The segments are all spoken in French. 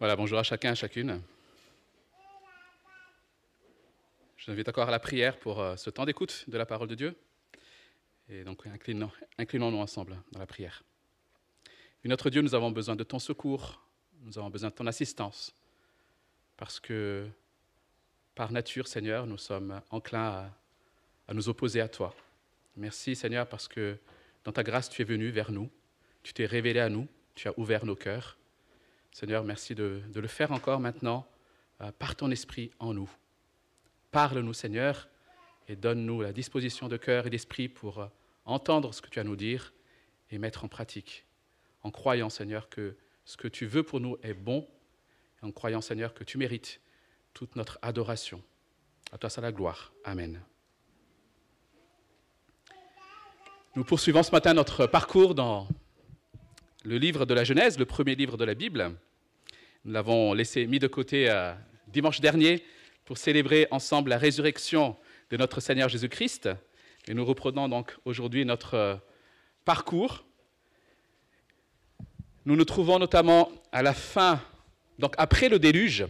Voilà, bonjour à chacun, à chacune. Je vous invite encore à la prière pour euh, ce temps d'écoute de la parole de Dieu. Et donc, inclinons, inclinons-nous ensemble dans la prière. Notre Dieu, nous avons besoin de ton secours, nous avons besoin de ton assistance, parce que par nature, Seigneur, nous sommes enclins à, à nous opposer à toi. Merci, Seigneur, parce que dans ta grâce, tu es venu vers nous, tu t'es révélé à nous, tu as ouvert nos cœurs. Seigneur, merci de, le faire encore maintenant euh, par ton esprit en nous. Parle-nous, Seigneur, et donne-nous la disposition de cœur et d'esprit pour euh, entendre ce que tu as à nous dire et mettre en pratique, en croyant, Seigneur, que ce que tu veux pour nous est bon, et en croyant, Seigneur, que tu mérites toute notre adoration. À toi, c'est la gloire. Amen. Nous poursuivons ce matin notre parcours dans le livre de la Genèse, le premier livre de la Bible. Nous l'avons laissé mis de côté euh, dimanche dernier pour célébrer ensemble la résurrection de notre Seigneur Jésus-Christ. Et nous reprenons donc aujourd'hui notre euh, parcours. Nous nous trouvons notamment à la fin, donc après le déluge,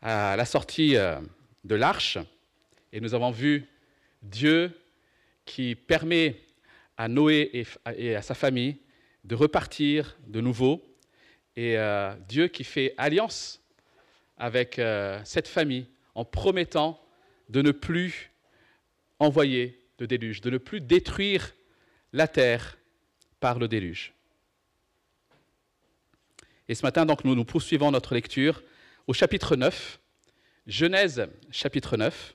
à la sortie euh, de l'arche, et nous avons vu Dieu qui permet à Noé et à sa famille de repartir de nouveau, et euh, Dieu qui fait alliance avec euh, cette famille en promettant de ne plus envoyer de déluge, de ne plus détruire la terre par le déluge. Et ce matin, donc, nous nous poursuivons notre lecture au chapitre 9, Genèse chapitre 9,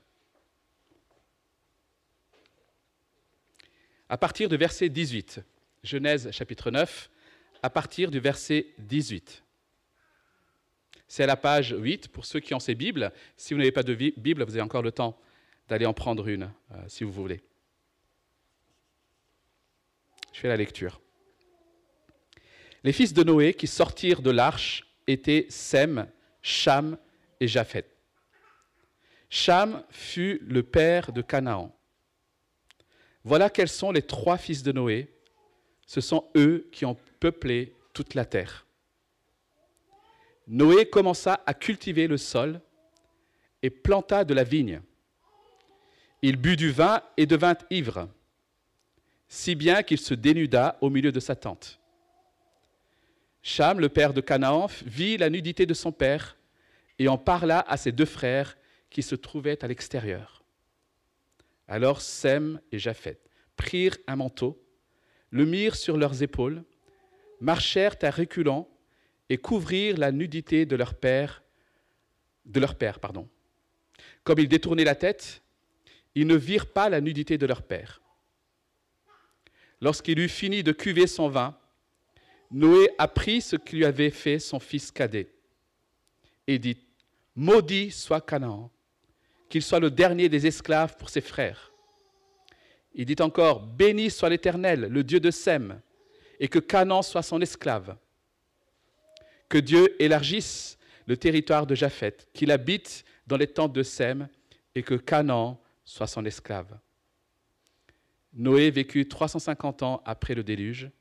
à partir du verset 18. Genèse chapitre 9, à partir du verset 18. C'est à la page 8 pour ceux qui ont ces Bibles. Si vous n'avez pas de Bible, vous avez encore le temps d'aller en prendre une, euh, si vous voulez. Je fais la lecture. Les fils de Noé qui sortirent de l'arche étaient Sem, Cham et Japhet. Cham fut le père de Canaan. Voilà quels sont les trois fils de Noé. Ce sont eux qui ont peuplé toute la terre. Noé commença à cultiver le sol et planta de la vigne. Il but du vin et devint ivre, si bien qu'il se dénuda au milieu de sa tente. Cham, le père de Canaan, vit la nudité de son père et en parla à ses deux frères qui se trouvaient à l'extérieur. Alors Sem et Japhet prirent un manteau, le mirent sur leurs épaules, marchèrent à reculons et couvrirent la nudité de leur père, de leur père. Comme ils détournaient la tête, ils ne virent pas la nudité de leur père. Lorsqu'il eut fini de cuver son vin, Noé apprit ce que lui avait fait son fils cadet et dit Maudit soit Canaan, qu'il soit le dernier des esclaves pour ses frères. Il dit encore Béni soit l'Éternel, le Dieu de Sem, et que Canaan soit son esclave. Que Dieu élargisse le territoire de Japheth, qu'il habite dans les tentes de Sem, et que Canaan soit son esclave. Noé vécut 350 ans après le déluge.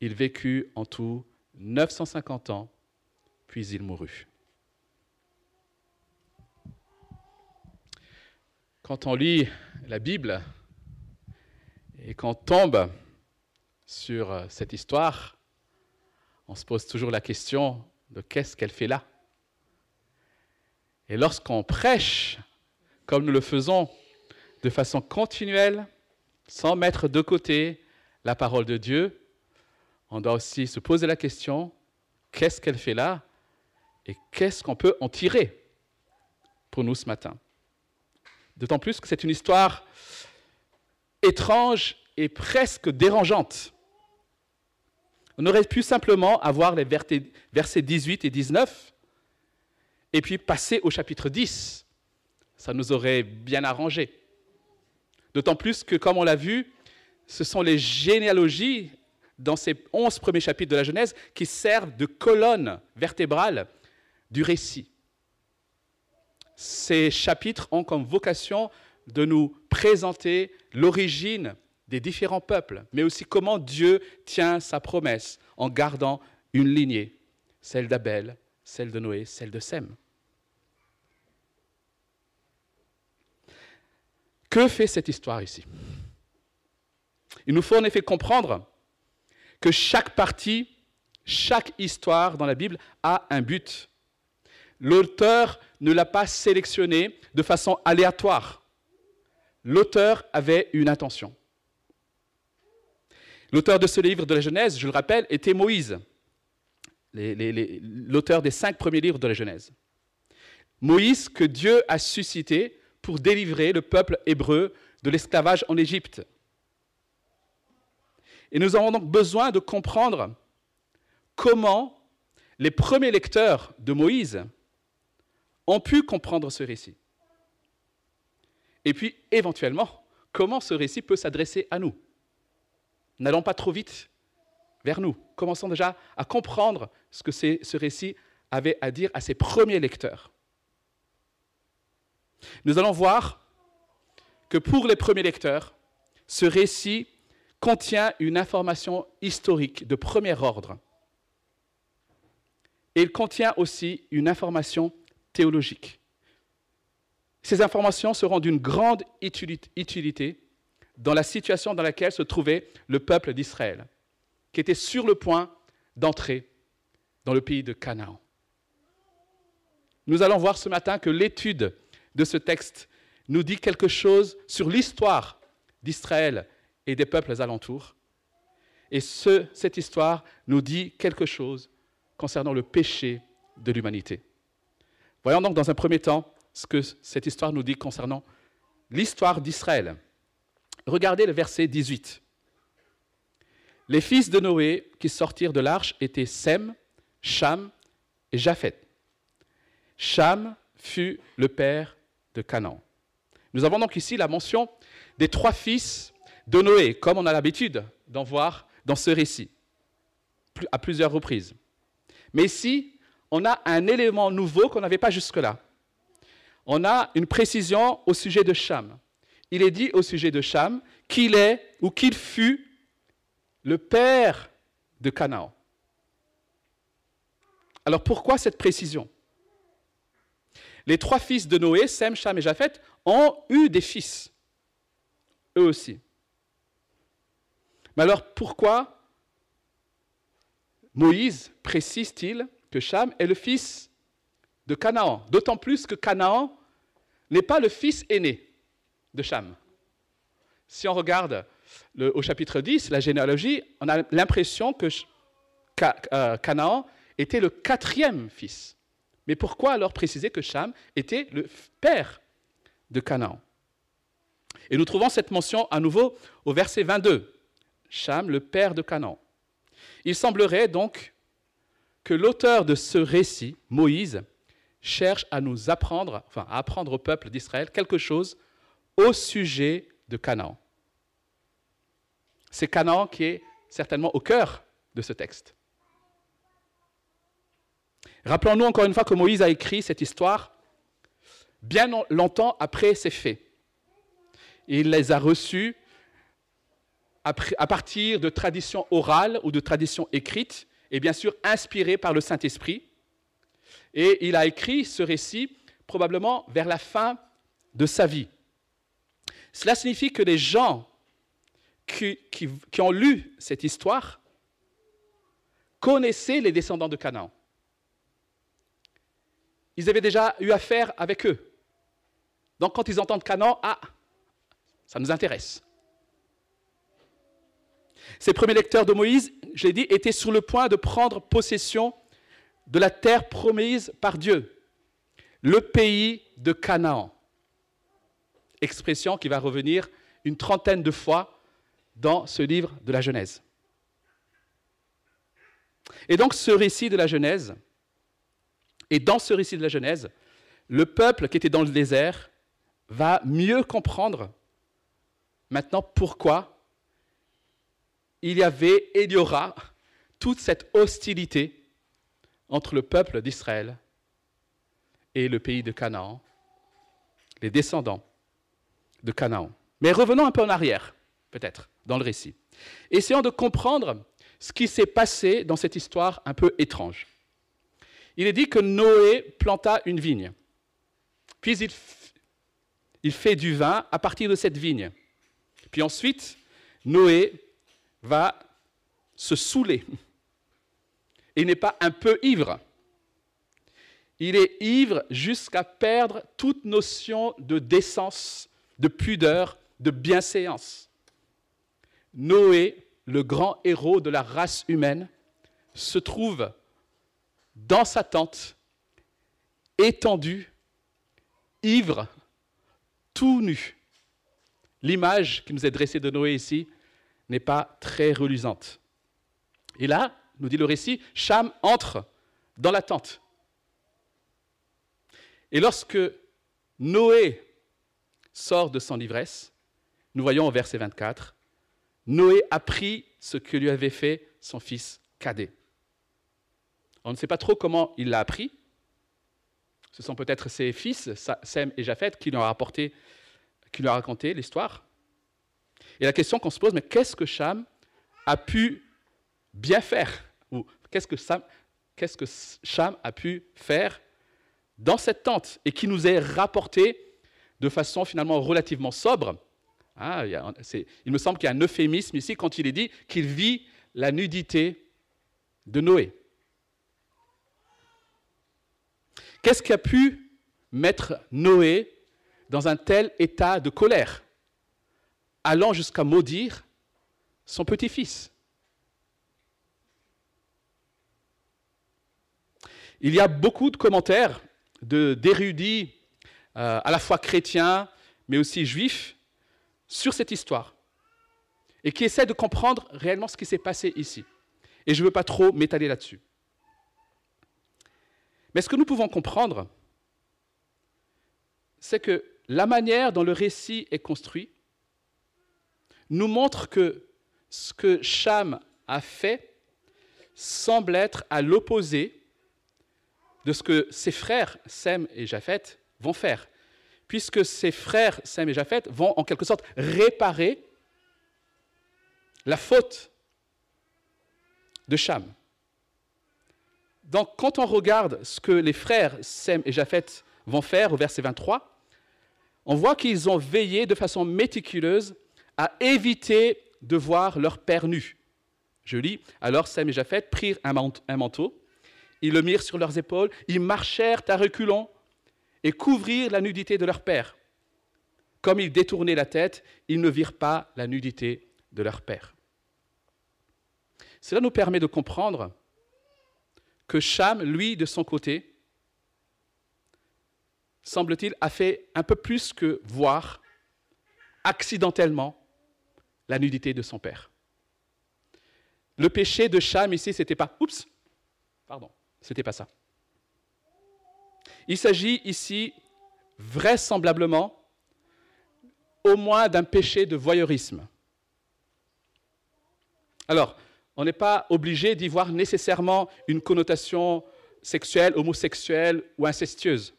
Il vécut en tout 950 ans, puis il mourut. Quand on lit la Bible et qu'on tombe sur euh, cette histoire, on se pose toujours la question de qu'est-ce qu'elle fait là? Et lorsqu'on prêche, comme nous le faisons, de façon continuelle, sans mettre de côté la parole de Dieu, on doit aussi se poser la question, qu'est-ce qu'elle fait là et qu'est-ce qu'on peut en tirer pour nous ce matin? D'autant plus que c'est une histoire étrange et presque dérangeante. On aurait pu simplement avoir les versets 18 et 19 et puis passer au chapitre 10. Ça nous aurait bien arrangé. D'autant plus que, comme on l'a vu, ce sont les généalogies dans ces onze premiers chapitres de la Genèse qui servent de colonne vertébrale du récit. Ces chapitres ont comme vocation de nous présenter l'origine des différents peuples, mais aussi comment Dieu tient sa promesse en gardant une lignée. celle d'Abel, celle de Noé, celle de Sem. Que fait cette histoire ici? Il nous faut en effet comprendre que chaque partie, chaque histoire dans la Bible a un but. L'auteur ne l'a pas sélectionné de façon aléatoire. L'auteur avait une intention. L'auteur de ce livre de la Genèse, je le rappelle, était Moïse, l'auteur des cinq premiers livres de la Genèse. Moïse que Dieu a suscité pour délivrer le peuple hébreu de l'esclavage en Égypte. Et nous avons donc besoin de comprendre comment les premiers lecteurs de Moïse ont pu comprendre ce récit. Et puis, éventuellement, comment ce récit peut s'adresser à nous? N'allons pas trop vite vers nous. Commençons déjà à comprendre ce que ce récit avait à dire à ses premiers lecteurs. Nous allons voir que pour les premiers lecteurs, ce récit contient une information historique de premier ordre. Et il contient aussi une information théologique. Ces informations seront d'une grande utilité dans la situation dans laquelle se trouvait le peuple d'Israël, qui était sur le point d'entrer dans le pays de Canaan. Nous allons voir ce matin que l'étude de ce texte nous dit quelque chose sur l'histoire d'Israël et des peuples alentours. Et cette histoire nous dit quelque chose concernant le péché de l'humanité. Voyons donc dans un premier temps ce que cette histoire nous dit concernant l'histoire d'Israël. Regardez le verset 18. Les fils de Noé qui sortirent de l'arche étaient Sem, Cham et Japhet. Cham fut le père de Canaan. Nous avons donc ici la mention des trois fils de Noé, comme on a l'habitude d'en voir dans ce récit, à plusieurs reprises. Mais ici, on a un élément nouveau qu'on n'avait pas jusque-là. On a une précision au sujet de Cham. Il est dit au sujet de Cham qu'il est ou qu'il fut le père de Canaan. Alors pourquoi cette précision? Les trois fils de Noé, Sem, Cham et Japhet, ont eu des fils, eux aussi. Mais alors pourquoi Moïse précise-t-il que Cham est le fils de Canaan D'autant plus que Canaan n'est pas le fils aîné de Cham. Si on regarde au chapitre 10, la généalogie, on a l'impression que euh, Canaan était le quatrième fils. Mais pourquoi alors préciser que Cham était le père de Canaan? Et nous trouvons cette mention à nouveau au verset 22. Cham, le père de Canaan. Il semblerait donc que l'auteur de ce récit, Moïse, cherche à nous apprendre, enfin à apprendre au peuple d'Israël quelque chose au sujet de Canaan. C'est Canaan qui est certainement au cœur de ce texte. Rappelons-nous encore une fois que Moïse a écrit cette histoire bien longtemps après ces faits. Il les a reçus à partir de traditions orales ou de traditions écrites, et bien sûr inspirées par le Saint-Esprit. Et il a écrit ce récit probablement vers la fin de sa vie. Cela signifie que les gens qui, qui ont lu cette histoire connaissaient les descendants de Canaan. Ils avaient déjà eu affaire avec eux. Donc quand ils entendent Canaan, ah, ça nous intéresse. Ces premiers lecteurs de Moïse, je l'ai dit, étaient sur le point de prendre possession de la terre promise par Dieu, le pays de Canaan. Expression qui va revenir une trentaine de fois dans ce livre de la Genèse. Et donc ce récit de la Genèse, et dans ce récit de la Genèse, le peuple qui était dans le désert va mieux comprendre maintenant pourquoi il y avait et il y aura toute cette hostilité entre le peuple d'Israël et le pays de Canaan, les descendants de Canaan. Mais revenons un peu en arrière, peut-être, dans le récit. Essayons de comprendre ce qui s'est passé dans cette histoire un peu étrange. il est dit que Noé planta une vigne. Puis il, il fait du vin à partir de cette vigne. Puis ensuite, Noé va se saouler. Il n'est pas un peu ivre. Il est ivre jusqu'à perdre toute notion de décence, de pudeur, de bienséance. Noé, le grand héros de la race humaine, se trouve dans sa tente, étendu, ivre, tout nu. L'image qui nous est dressée de Noé ici n'est pas très reluisante. Et là, nous dit le récit, Cham entre dans la tente. Et lorsque Noé sort de son ivresse, nous voyons au verset 24, Noé a pris ce que lui avait fait son fils cadet. On ne sait pas trop comment il l'a appris. Ce sont peut-être ses fils, Sem et Japheth, qui lui ont raconté l'histoire. Et la question qu'on se pose, mais qu'est-ce que Cham a pu bien faire? Ou qu'est-ce que, Cham a pu faire dans cette tente et qui nous est rapporté de façon finalement relativement sobre? Ah, il, me semble qu'il y a un euphémisme ici quand il est dit qu'il vit la nudité de Noé. Qu'est-ce qui a pu mettre Noé dans un tel état de colère, allant jusqu'à maudire son petit-fils Il y a beaucoup de commentaires d'érudits euh, à la fois chrétiens, mais aussi juifs, sur cette histoire, et qui essaient de comprendre réellement ce qui s'est passé ici. Et je ne veux pas trop m'étaler là-dessus. Mais ce que nous pouvons comprendre, c'est que la manière dont le récit est construit nous montre que ce que Cham a fait semble être à l'opposé de ce que ses frères Sem et Japheth vont faire, puisque ses frères Sem et Japheth vont en quelque sorte réparer la faute de Cham. Donc quand on regarde ce que les frères Sem et Japheth vont faire au verset 23, on voit qu'ils ont veillé de façon méticuleuse à éviter de voir leur père nu. Je lis, alors Sem et Japheth prirent un manteau, ils le mirent sur leurs épaules, ils marchèrent à reculons et couvrirent la nudité de leur père. Comme ils détournaient la tête, ils ne virent pas la nudité de leur père. Cela nous permet de comprendre que Cham, lui, de son côté, semble-t-il, a fait un peu plus que voir accidentellement la nudité de son père. Le péché de Cham ici, c'était pas oups, pardon, ce n'était pas ça. Il s'agit ici vraisemblablement au moins d'un péché de voyeurisme. Alors, on n'est pas obligé d'y voir nécessairement une connotation sexuelle, homosexuelle ou incestueuse.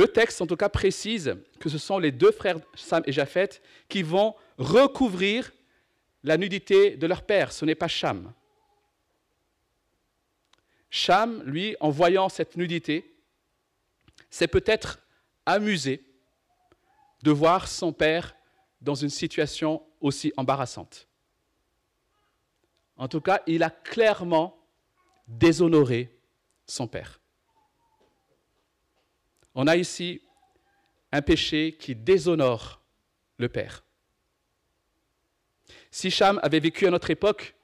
Le texte, en tout cas, précise que ce sont les deux frères Sam et Japheth qui vont recouvrir la nudité de leur père. Ce n'est pas Cham. Cham, lui, en voyant cette nudité, s'est peut-être amusé de voir son père dans une situation aussi embarrassante. En tout cas, il a clairement déshonoré son père. On a ici un péché qui déshonore le père. Si Cham avait vécu à notre époque,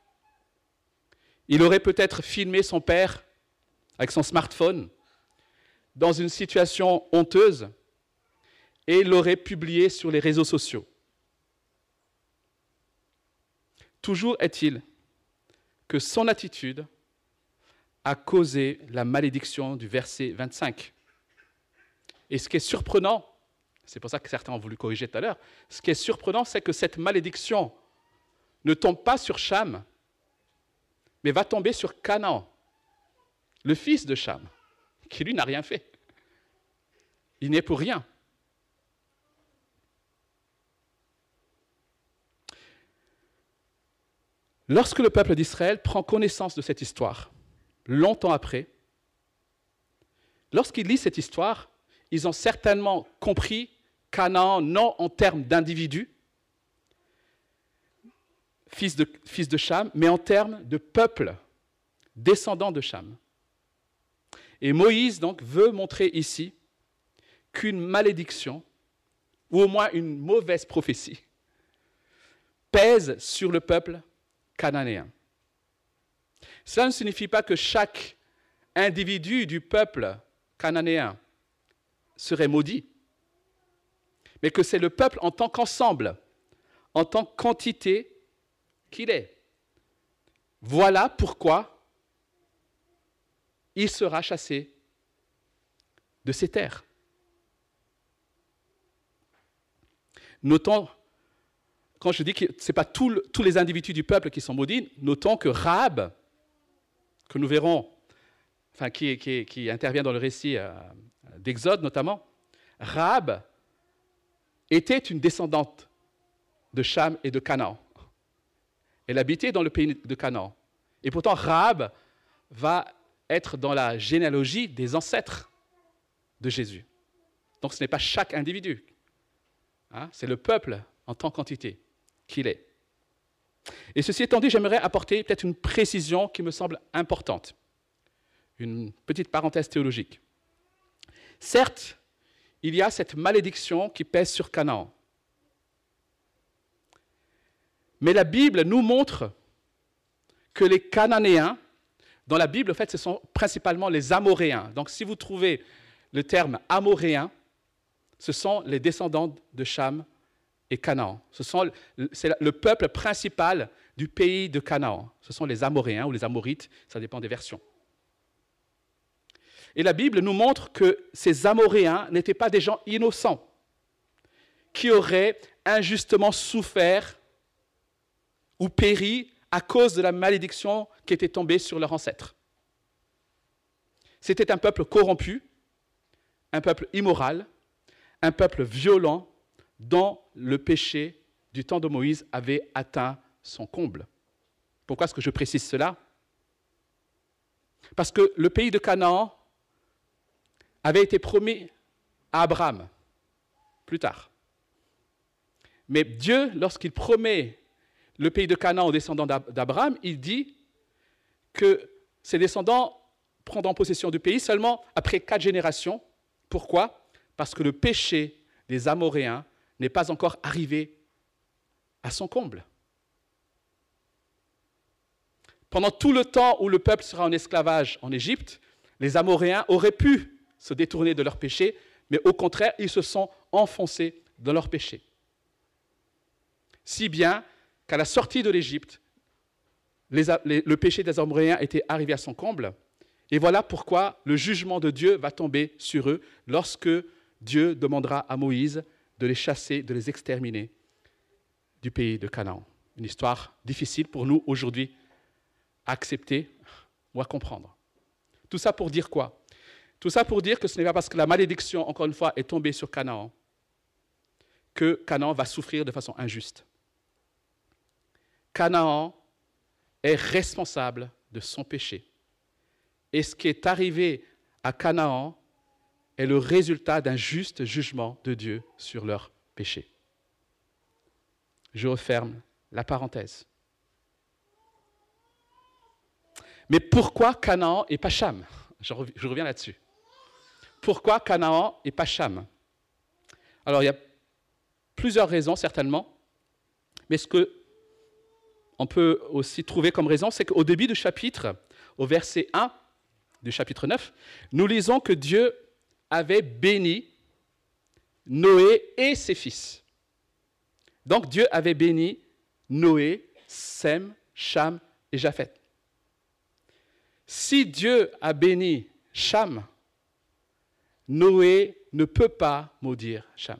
il aurait peut-être filmé son père avec son smartphone dans une situation honteuse et l'aurait publié sur les réseaux sociaux. Toujours est-il que son attitude a causé la malédiction du verset 25. Et ce qui est surprenant, c'est pour ça que certains ont voulu corriger tout à l'heure, ce qui est surprenant, c'est que cette malédiction ne tombe pas sur Cham, mais va tomber sur Canaan, le fils de Cham, qui lui n'a rien fait. Il n'est pour rien. Lorsque le peuple d'Israël prend connaissance de cette histoire, longtemps après, lorsqu'ils lisent cette histoire, ils ont certainement compris Canaan non en termes d'individus, fils de, fils Cham, mais en termes de peuple, descendant de Cham. Et Moïse donc veut montrer ici qu'une malédiction, ou au moins une mauvaise prophétie, pèse sur le peuple cananéen. Cela ne signifie pas que chaque individu du peuple cananéen serait maudit, mais que c'est le peuple en tant qu'ensemble, en tant qu'entité qu'il est. Voilà pourquoi il sera chassé de ses terres. Notons, quand je dis que ce n'est pas tous les individus du peuple qui sont maudits, notons que Rahab, que nous verrons, enfin, qui, intervient dans le récit euh, d'Exode notamment, Rahab était une descendante de Cham et de Canaan. Elle habitait dans le pays de Canaan. Et pourtant, Rahab va être dans la généalogie des ancêtres de Jésus. Donc ce n'est pas chaque individu, hein, c'est le peuple en tant qu'entité qu'il est. Et ceci étant dit, j'aimerais apporter peut-être une précision qui me semble importante, une petite parenthèse théologique. Certes, il y a cette malédiction qui pèse sur Canaan. Mais la Bible nous montre que les Cananéens, dans la Bible, en fait, ce sont principalement les Amoréens. Donc, si vous trouvez le terme Amoréen, ce sont les descendants de Cham et Canaan. Ce sont, le peuple principal du pays de Canaan. Ce sont les Amoréens ou les Amorites, ça dépend des versions. Et la Bible nous montre que ces Amoréens n'étaient pas des gens innocents, qui auraient injustement souffert ou péri à cause de la malédiction qui était tombée sur leurs ancêtres. C'était un peuple corrompu, un peuple immoral, un peuple violent dont le péché du temps de Moïse avait atteint son comble. Pourquoi est-ce que je précise cela? Parce que le pays de Canaan avait été promis à Abraham plus tard. Mais Dieu, lorsqu'il promet le pays de Canaan aux descendants d'Abraham, il dit que ses descendants prendront possession du pays seulement après quatre générations. Pourquoi? Parce que le péché des Amoréens n'est pas encore arrivé à son comble. Pendant tout le temps où le peuple sera en esclavage en Égypte, les Amoréens auraient pu se détourner de leur péché, mais au contraire, ils se sont enfoncés dans leur péché. Si bien qu'à la sortie de l'Égypte, le péché des Amoréens était arrivé à son comble. Et voilà pourquoi le jugement de Dieu va tomber sur eux lorsque Dieu demandera à Moïse de les chasser, de les exterminer du pays de Canaan. Une histoire difficile pour nous aujourd'hui à accepter ou à comprendre. Tout ça pour dire quoi? Tout ça pour dire que ce n'est pas parce que la malédiction, encore une fois, est tombée sur Canaan que Canaan va souffrir de façon injuste. Canaan est responsable de son péché. Et ce qui est arrivé à Canaan est le résultat d'un juste jugement de Dieu sur leur péché. Je referme la parenthèse. Mais pourquoi Canaan et pas Cham? Je reviens là-dessus. Pourquoi Canaan et pas Cham? Alors, il y a plusieurs raisons, certainement. Mais ce que on peut aussi trouver comme raison, c'est qu'au début du chapitre, au verset 1 du chapitre 9, nous lisons que Dieu avait béni Noé et ses fils. Donc Dieu avait béni Noé, Sem, Cham et Japhet. Si Dieu a béni Cham, Noé ne peut pas maudire Cham.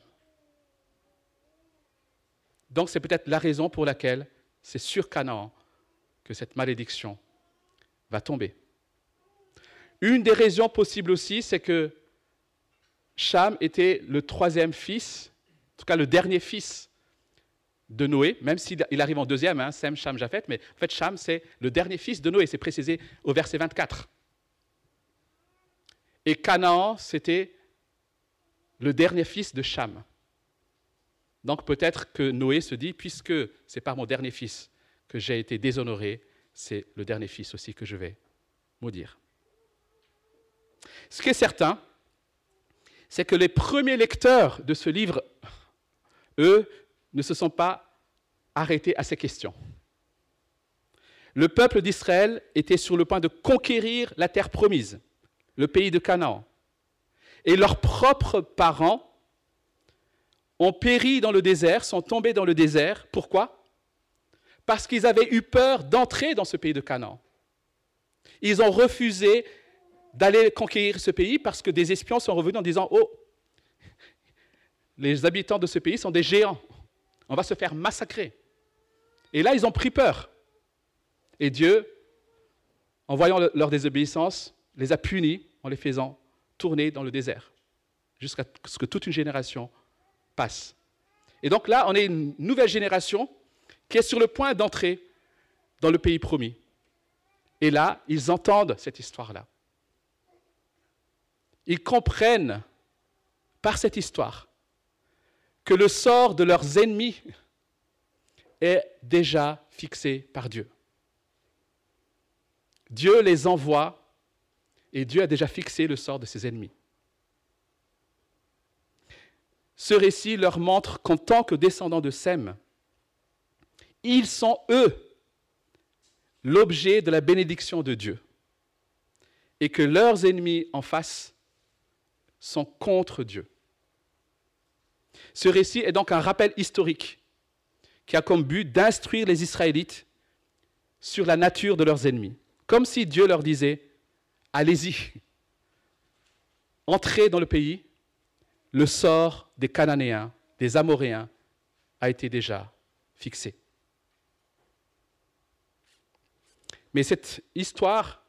Donc c'est peut-être la raison pour laquelle c'est sur Canaan que cette malédiction va tomber. Une des raisons possibles aussi, c'est que Cham était le troisième fils, en tout cas le dernier fils de Noé, même s'il arrive en deuxième, hein, Sem, Cham, Japhet, mais en fait, Cham, c'est le dernier fils de Noé, c'est précisé au verset 24. Et Canaan, c'était le dernier fils de Cham. Donc peut-être que Noé se dit, puisque c'est par mon dernier fils que j'ai été déshonoré, c'est le dernier fils aussi que je vais maudire. Ce qui est certain, c'est que les premiers lecteurs de ce livre, eux, ne se sont pas arrêtés à ces questions. Le peuple d'Israël était sur le point de conquérir la terre promise, le pays de Canaan. Et leurs propres parents ont péri dans le désert, sont tombés dans le désert. Pourquoi? Parce qu'ils avaient eu peur d'entrer dans ce pays de Canaan. Ils ont refusé d'aller conquérir ce pays parce que des espions sont revenus en disant Oh, les habitants de ce pays sont des géants, on va se faire massacrer. Et là, ils ont pris peur. Et Dieu, en voyant leur désobéissance, les a punis en les faisant tourner dans le désert, jusqu'à ce que toute une génération passe. Et donc là, on est une nouvelle génération qui est sur le point d'entrer dans le pays promis. Et là, ils entendent cette histoire-là ils comprennent par cette histoire que le sort de leurs ennemis est déjà fixé par Dieu. Dieu les envoie et Dieu a déjà fixé le sort de ses ennemis. Ce récit leur montre qu'en tant que descendants de Sem, ils sont eux l'objet de la bénédiction de Dieu et que leurs ennemis en face sont contre Dieu. Ce récit est donc un rappel historique qui a comme but d'instruire les Israélites sur la nature de leurs ennemis, comme si Dieu leur disait, allez-y, entrez dans le pays, le sort des Cananéens, des Amoréens a été déjà fixé. Mais cette histoire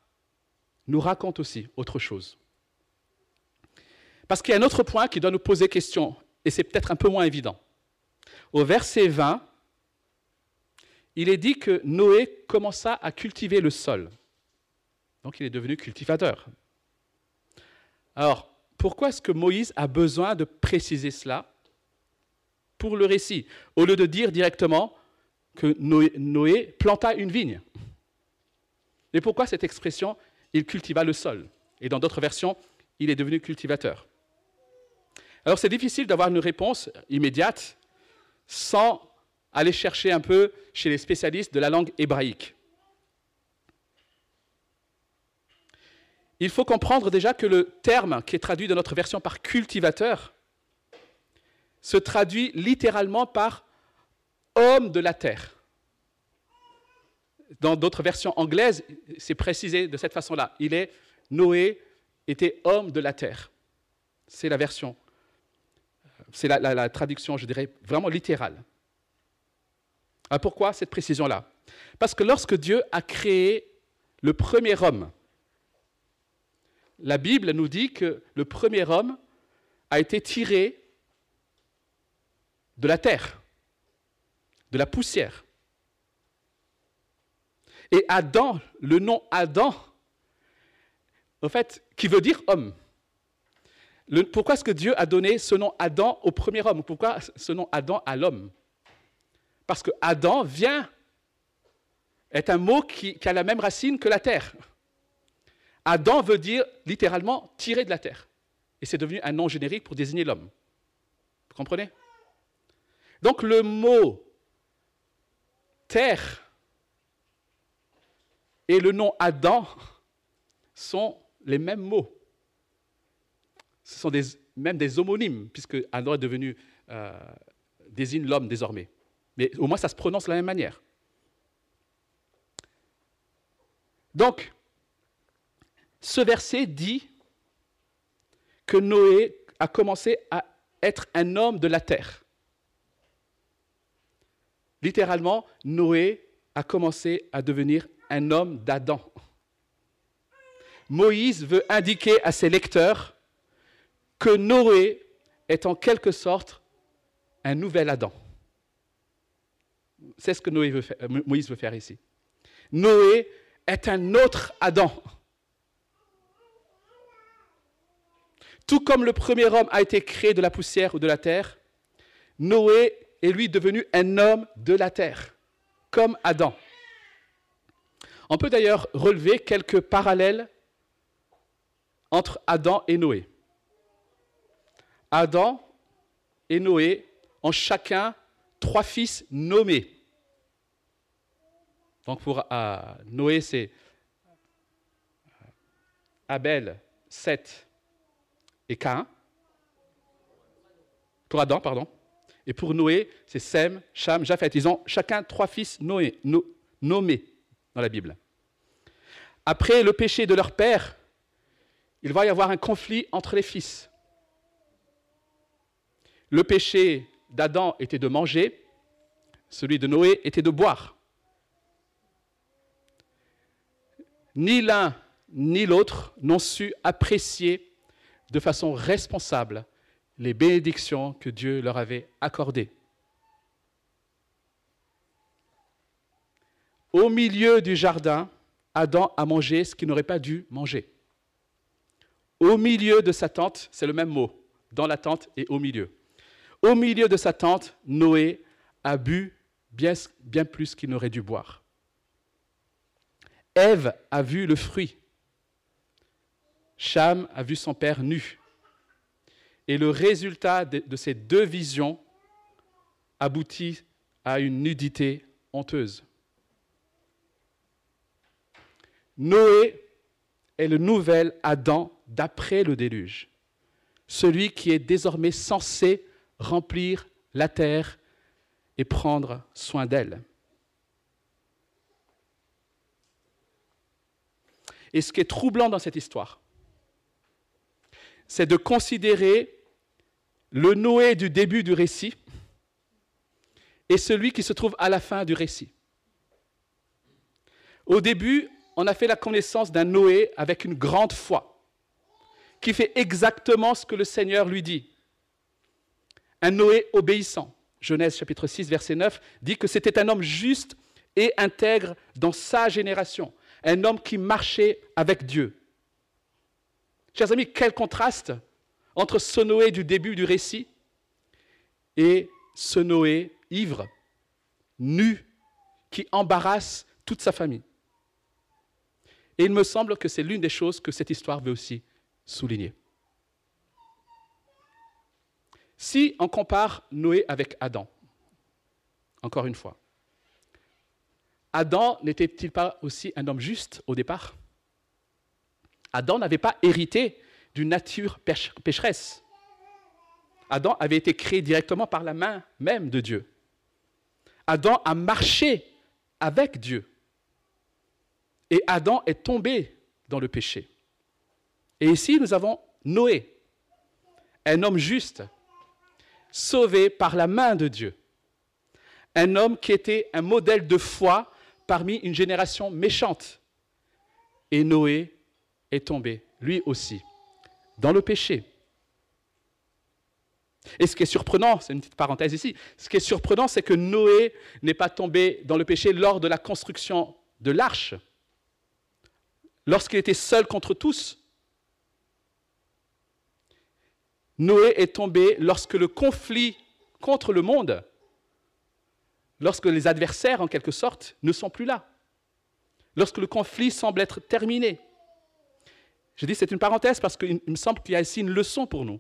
nous raconte aussi autre chose. Parce qu'il y a un autre point qui doit nous poser question, et c'est peut-être un peu moins évident. Au verset 20, il est dit que Noé commença à cultiver le sol. Donc il est devenu cultivateur. Alors, pourquoi est-ce que Moïse a besoin de préciser cela pour le récit, au lieu de dire directement que Noé, planta une vigne? Et pourquoi cette expression, il cultiva le sol? Et dans d'autres versions, il est devenu cultivateur. Alors c'est difficile d'avoir une réponse immédiate sans aller chercher un peu chez les spécialistes de la langue hébraïque. Il faut comprendre déjà que le terme qui est traduit dans notre version par cultivateur se traduit littéralement par homme de la terre. Dans d'autres versions anglaises, c'est précisé de cette façon-là. Il est Noé était homme de la terre. C'est la version c'est la, traduction, je dirais, vraiment littérale. Ah, pourquoi cette précision-là? Parce que lorsque Dieu a créé le premier homme, la Bible nous dit que le premier homme a été tiré de la terre, de la poussière. Et Adam, le nom Adam, en fait, qui veut dire homme pourquoi est-ce que Dieu a donné ce nom Adam au premier homme? Pourquoi ce nom Adam à l'homme? Parce que Adam vient, est un mot qui, a la même racine que la terre. Adam veut dire littéralement tirer de la terre. Et c'est devenu un nom générique pour désigner l'homme. Vous comprenez? Donc le mot terre et le nom Adam sont les mêmes mots ce sont même des homonymes, puisque Adam est devenu, euh, désigne l'homme désormais. Mais au moins, ça se prononce de la même manière. Donc, ce verset dit que Noé a commencé à être un homme de la terre. Littéralement, Noé a commencé à devenir un homme d'Adam. Moïse veut indiquer à ses lecteurs que Noé est en quelque sorte un nouvel Adam. C'est ce que Moïse veut faire ici. Noé est un autre Adam. Tout comme le premier homme a été créé de la poussière ou de la terre, Noé est lui devenu un homme de la terre, comme Adam. On peut d'ailleurs relever quelques parallèles entre Adam et Noé. Adam et Noé ont chacun trois fils nommés. Donc pour euh, Noé, c'est Abel, Seth et Caïn. Pour Adam, pardon. Et pour Noé, c'est Sem, Cham, Japhet. Ils ont chacun trois fils Noé, no- nommés dans la Bible. Après le péché de leur père, il va y avoir un conflit entre les fils. Le péché d'Adam était de manger, celui de Noé était de boire. Ni l'un ni l'autre n'ont su apprécier de façon responsable les bénédictions que Dieu leur avait accordées. Au milieu du jardin, Adam a mangé ce qu'il n'aurait pas dû manger. Au milieu de sa tente, c'est le même mot, dans la tente et au milieu. Au milieu de sa tente, Noé a bu bien, plus qu'il n'aurait dû boire. Ève a vu le fruit. Cham a vu son père nu. Et le résultat de, ces deux visions aboutit à une nudité honteuse. Noé est le nouvel Adam d'après le déluge, celui qui est désormais censé remplir la terre et prendre soin d'elle. Et ce qui est troublant dans cette histoire, c'est de considérer le Noé du début du récit et celui qui se trouve à la fin du récit. Au début, on a fait la connaissance d'un Noé avec une grande foi, qui fait exactement ce que le Seigneur lui dit. Un Noé obéissant. Genèse chapitre 6, verset 9 dit que c'était un homme juste et intègre dans sa génération, un homme qui marchait avec Dieu. Chers amis, quel contraste entre ce Noé du début du récit et ce Noé ivre, nu, qui embarrasse toute sa famille. Et il me semble que c'est l'une des choses que cette histoire veut aussi souligner. Si on compare Noé avec Adam, encore une fois, Adam n'était-il pas aussi un homme juste au départ? Adam n'avait pas hérité d'une nature pécheresse. Adam avait été créé directement par la main même de Dieu. Adam a marché avec Dieu. Et Adam est tombé dans le péché. Et ici, nous avons Noé, un homme juste, sauvé par la main de Dieu. Un homme qui était un modèle de foi parmi une génération méchante. Et Noé est tombé, lui aussi, dans le péché. Et ce qui est surprenant, c'est une petite parenthèse ici, ce qui est surprenant, c'est que Noé n'est pas tombé dans le péché lors de la construction de l'arche, lorsqu'il était seul contre tous. Noé est tombé lorsque le conflit contre le monde, lorsque les adversaires, en quelque sorte, ne sont plus là, lorsque le conflit semble être terminé. Je dis c'est une parenthèse parce qu'il me semble qu'il y a ici une leçon pour nous.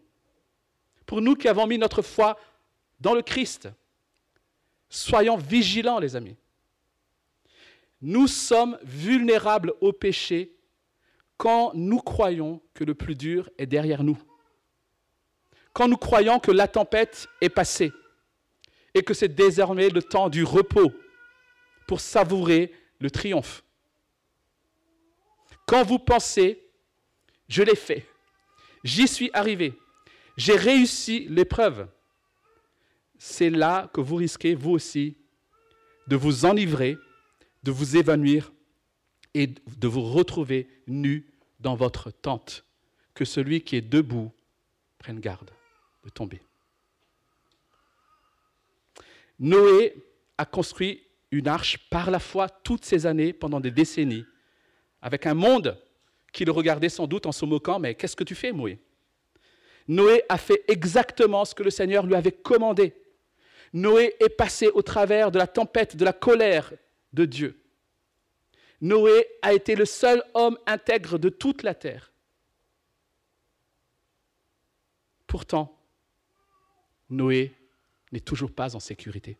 Pour nous qui avons mis notre foi dans le Christ, soyons vigilants, les amis. Nous sommes vulnérables au péché quand nous croyons que le plus dur est derrière nous. Quand nous croyons que la tempête est passée et que c'est désormais le temps du repos pour savourer le triomphe. Quand vous pensez, je l'ai fait, j'y suis arrivé, j'ai réussi l'épreuve, c'est là que vous risquez, vous aussi, de vous enivrer, de vous évanouir et de vous retrouver nu dans votre tente. Que celui qui est debout prenne garde de tomber. Noé a construit une arche par la foi toutes ces années, pendant des décennies, avec un monde qui le regardait sans doute en se moquant, mais qu'est-ce que tu fais, Noé Noé a fait exactement ce que le Seigneur lui avait commandé. Noé est passé au travers de la tempête, de la colère de Dieu. Noé a été le seul homme intègre de toute la terre. Pourtant, Noé n'est toujours pas en sécurité.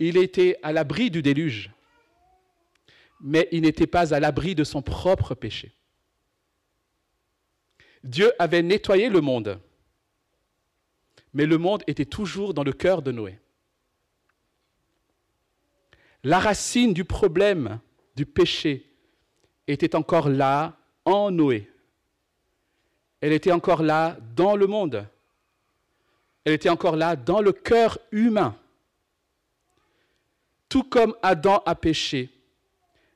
Il était à l'abri du déluge, mais il n'était pas à l'abri de son propre péché. Dieu avait nettoyé le monde, mais le monde était toujours dans le cœur de Noé. La racine du problème du péché était encore là en Noé. Elle était encore là dans le monde. Elle était encore là dans le cœur humain. Tout comme Adam a péché,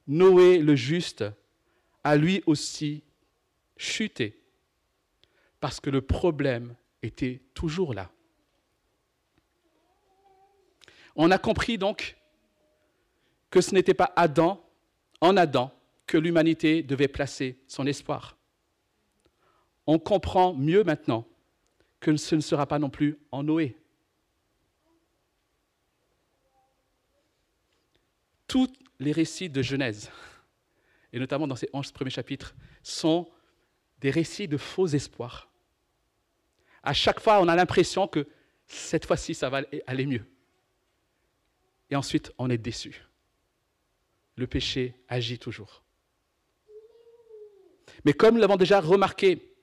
Noé le juste a lui aussi chuté, parce que le problème était toujours là. On a compris donc que ce n'était pas Adam, en Adam, que l'humanité devait placer son espoir. On comprend mieux maintenant que ce ne sera pas non plus en Noé. tous les récits de Genèse, et notamment dans ces 11 premiers chapitres, sont des récits de faux espoirs. À chaque fois, on a l'impression que cette fois-ci, ça va aller mieux. Et ensuite, on est déçu. Le péché agit toujours. Mais comme nous l'avons déjà remarqué,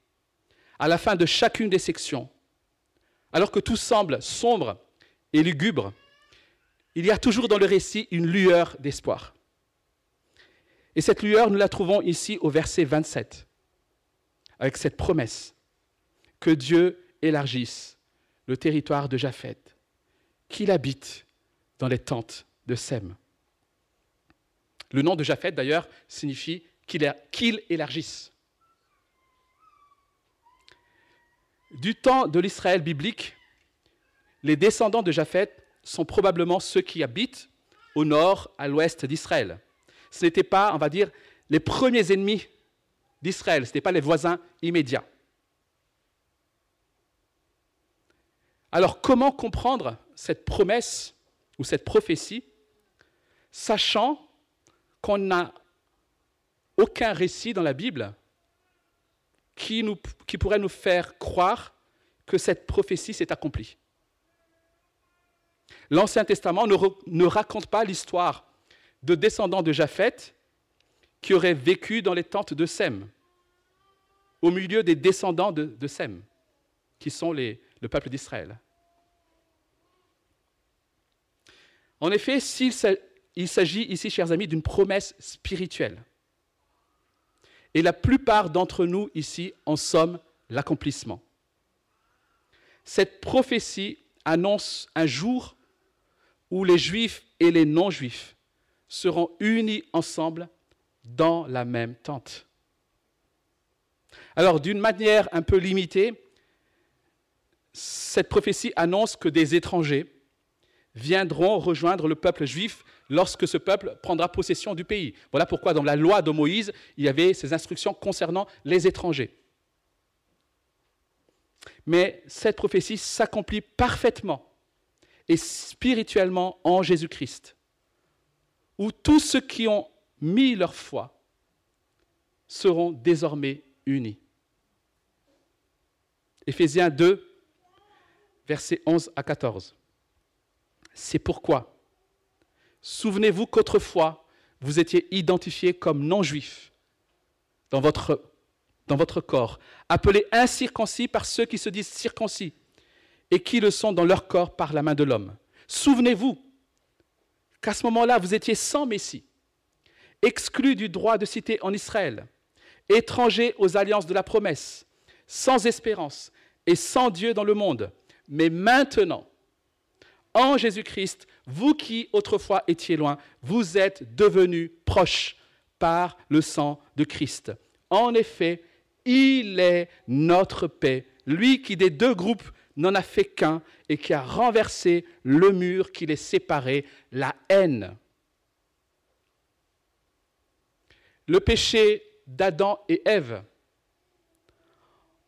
à la fin de chacune des sections, alors que tout semble sombre et lugubre, il y a toujours dans le récit une lueur d'espoir. Et cette lueur, nous la trouvons ici au verset 27, avec cette promesse que Dieu élargisse le territoire de Japheth, qu'il habite dans les tentes de Sem. Le nom de Japheth, d'ailleurs, signifie qu'il élargisse. Du temps de l'Israël biblique, les descendants de Japheth sont probablement ceux qui habitent au nord, à l'ouest d'Israël. Ce n'étaient pas, on va dire, les premiers ennemis d'Israël, ce n'étaient pas les voisins immédiats. Alors comment comprendre cette promesse ou cette prophétie, sachant qu'on n'a aucun récit dans la Bible qui, pourrait nous faire croire que cette prophétie s'est accomplie? L'Ancien Testament ne, raconte pas l'histoire de descendants de Japheth qui auraient vécu dans les tentes de Sem, au milieu des descendants de, Sem, qui sont le peuple d'Israël. En effet, il s'agit ici, chers amis, d'une promesse spirituelle. Et la plupart d'entre nous ici en sommes l'accomplissement. Cette prophétie annonce un jour où les juifs et les non-juifs seront unis ensemble dans la même tente. Alors, d'une manière un peu limitée, cette prophétie annonce que des étrangers viendront rejoindre le peuple juif lorsque ce peuple prendra possession du pays. Voilà pourquoi dans la loi de Moïse, il y avait ces instructions concernant les étrangers. Mais cette prophétie s'accomplit parfaitement et spirituellement en Jésus-Christ, où tous ceux qui ont mis leur foi seront désormais unis. Éphésiens 2, versets 11 à 14. C'est pourquoi, souvenez-vous qu'autrefois, vous étiez identifiés comme non-juifs dans votre, dans votre corps, appelés incirconcis par ceux qui se disent circoncis et qui le sont dans leur corps par la main de l'homme. Souvenez-vous qu'à ce moment-là, vous étiez sans Messie, exclus du droit de cité en Israël, étrangers aux alliances de la promesse, sans espérance et sans Dieu dans le monde. Mais maintenant, en Jésus-Christ, vous qui autrefois étiez loin, vous êtes devenus proches par le sang de Christ. En effet, il est notre paix, lui qui des deux groupes n'en a fait qu'un et qui a renversé le mur qui les séparait, la haine. Le péché d'Adam et Ève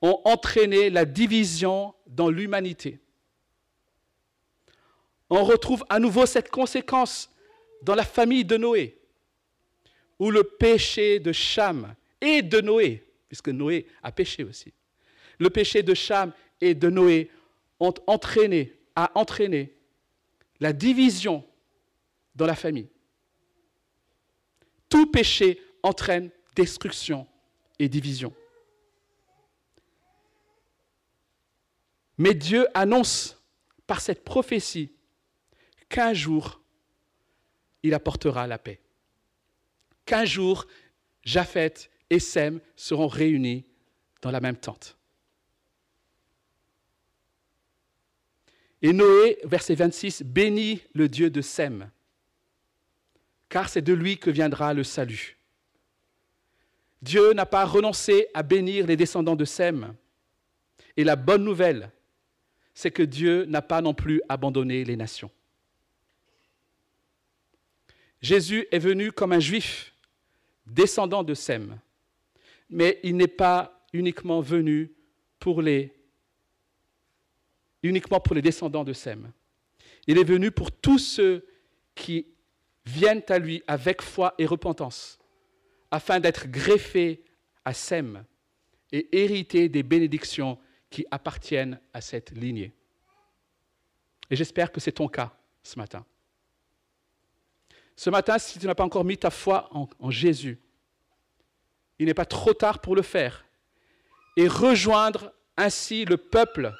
ont entraîné la division dans l'humanité. On retrouve à nouveau cette conséquence dans la famille de Noé, où le péché de Cham et de Noé, puisque Noé a péché aussi, le péché de Cham et de Noé ont entraîné, a entraîné la division dans la famille. Tout péché entraîne destruction et division. Mais Dieu annonce par cette prophétie qu'un jour, il apportera la paix. Qu'un jour, Japheth et Sem seront réunis dans la même tente. Et Noé, verset 26, bénit le Dieu de Sem, car c'est de lui que viendra le salut. Dieu n'a pas renoncé à bénir les descendants de Sem. Et la bonne nouvelle, c'est que Dieu n'a pas non plus abandonné les nations. Jésus est venu comme un juif, descendant de Sem, mais il n'est pas uniquement venu pour les uniquement pour les descendants de Sem. Il est venu pour tous ceux qui viennent à lui avec foi et repentance, afin d'être greffés à Sem et hériter des bénédictions qui appartiennent à cette lignée. Et j'espère que c'est ton cas ce matin. Ce matin, si tu n'as pas encore mis ta foi en, en Jésus, il n'est pas trop tard pour le faire et rejoindre ainsi le peuple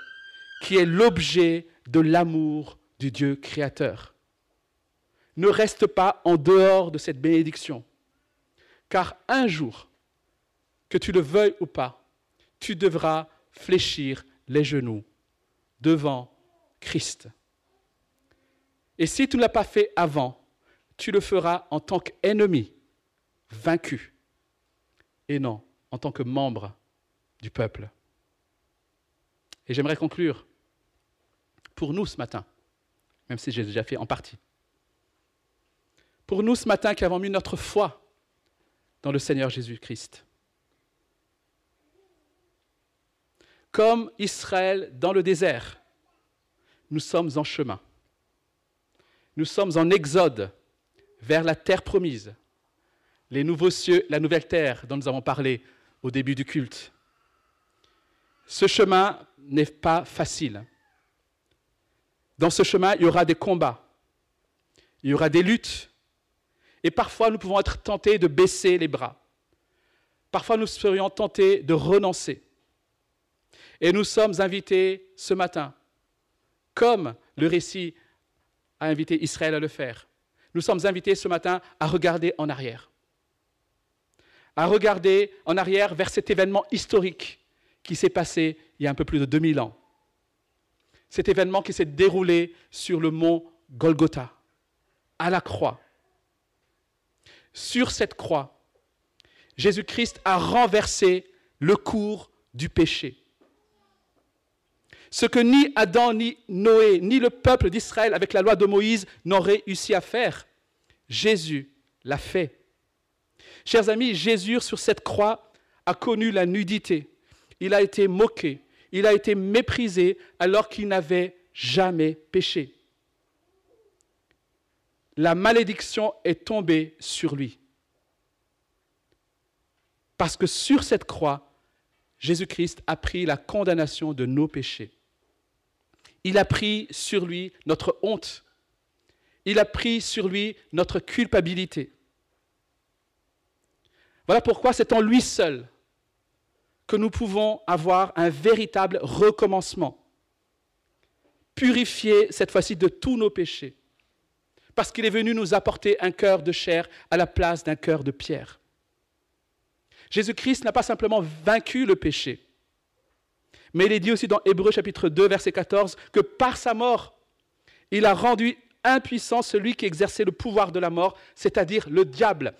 qui est l'objet de l'amour du Dieu créateur. Ne reste pas en dehors de cette bénédiction, car un jour, que tu le veuilles ou pas, tu devras fléchir les genoux devant Christ. Et si tu ne l'as pas fait avant, tu le feras en tant qu'ennemi, vaincu, et non en tant que membre du peuple. Et j'aimerais conclure pour nous ce matin, même si j'ai déjà fait en partie. Pour nous ce matin qui avons mis notre foi dans le Seigneur Jésus-Christ. Comme Israël dans le désert, nous sommes en chemin. Nous sommes en exode vers la terre promise, les nouveaux cieux, la nouvelle terre dont nous avons parlé au début du culte. Ce chemin n'est pas facile. Dans ce chemin, il y aura des combats, il y aura des luttes, et parfois nous pouvons être tentés de baisser les bras. Parfois nous serions tentés de renoncer. Et nous sommes invités ce matin, comme le récit a invité Israël à le faire, nous sommes invités ce matin à regarder en arrière. À regarder en arrière vers cet événement historique qui s'est passé il y a un peu plus de 2000 ans. Cet événement qui s'est déroulé sur le mont Golgotha, à la croix. Sur cette croix, Jésus-Christ a renversé le cours du péché. Ce que ni Adam, ni Noé, ni le peuple d'Israël avec la loi de Moïse n'auraient réussi à faire, Jésus l'a fait. Chers amis, Jésus sur cette croix a connu la nudité. Il a été moqué, il a été méprisé alors qu'il n'avait jamais péché. La malédiction est tombée sur lui. Parce que sur cette croix, Jésus-Christ a pris la condamnation de nos péchés. Il a pris sur lui notre honte. Il a pris sur lui notre culpabilité. Voilà pourquoi c'est en lui seul que nous pouvons avoir un véritable recommencement. Purifier cette fois-ci de tous nos péchés. Parce qu'il est venu nous apporter un cœur de chair à la place d'un cœur de pierre. Jésus-Christ n'a pas simplement vaincu le péché, mais il est dit aussi dans Hébreu chapitre 2, verset 14, que par sa mort, il a rendu impuissant celui qui exerçait le pouvoir de la mort, c'est-à-dire le diable.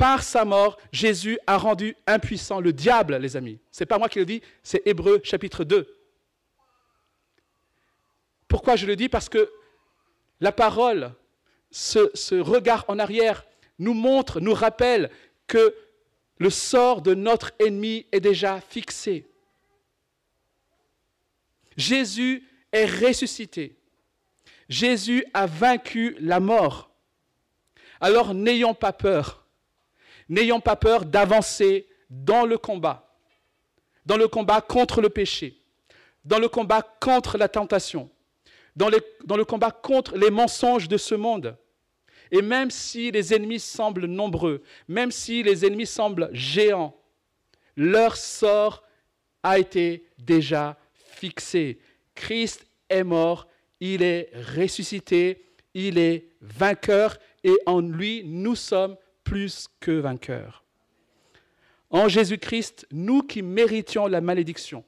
Par sa mort, Jésus a rendu impuissant le diable, les amis. Ce n'est pas moi qui le dis, c'est Hébreu chapitre 2. Pourquoi je le dis? Parce que la parole, ce, ce regard en arrière, nous montre, nous rappelle que le sort de notre ennemi est déjà fixé. Jésus est ressuscité. Jésus a vaincu la mort. Alors n'ayons pas peur. N'ayons pas peur d'avancer dans le combat. Dans le combat contre le péché. Dans le combat contre la tentation. Dans le, combat contre les mensonges de ce monde. Et même si les ennemis semblent nombreux, même si les ennemis semblent géants, leur sort a été déjà fixé. Christ est mort, il est ressuscité, il est vainqueur et en lui, nous sommes plus que vainqueurs. En Jésus-Christ, nous qui méritions la malédiction,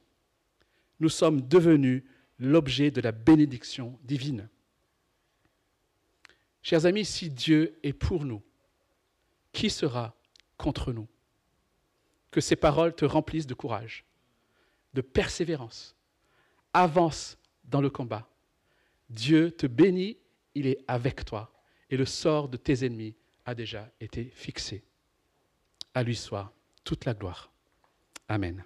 nous sommes devenus l'objet de la bénédiction divine. Chers amis, si Dieu est pour nous, qui sera contre nous? Que ces paroles te remplissent de courage, de persévérance. Avance dans le combat. Dieu te bénit, il est avec toi, et le sort de tes ennemis a déjà été fixé. À lui soit toute la gloire. Amen.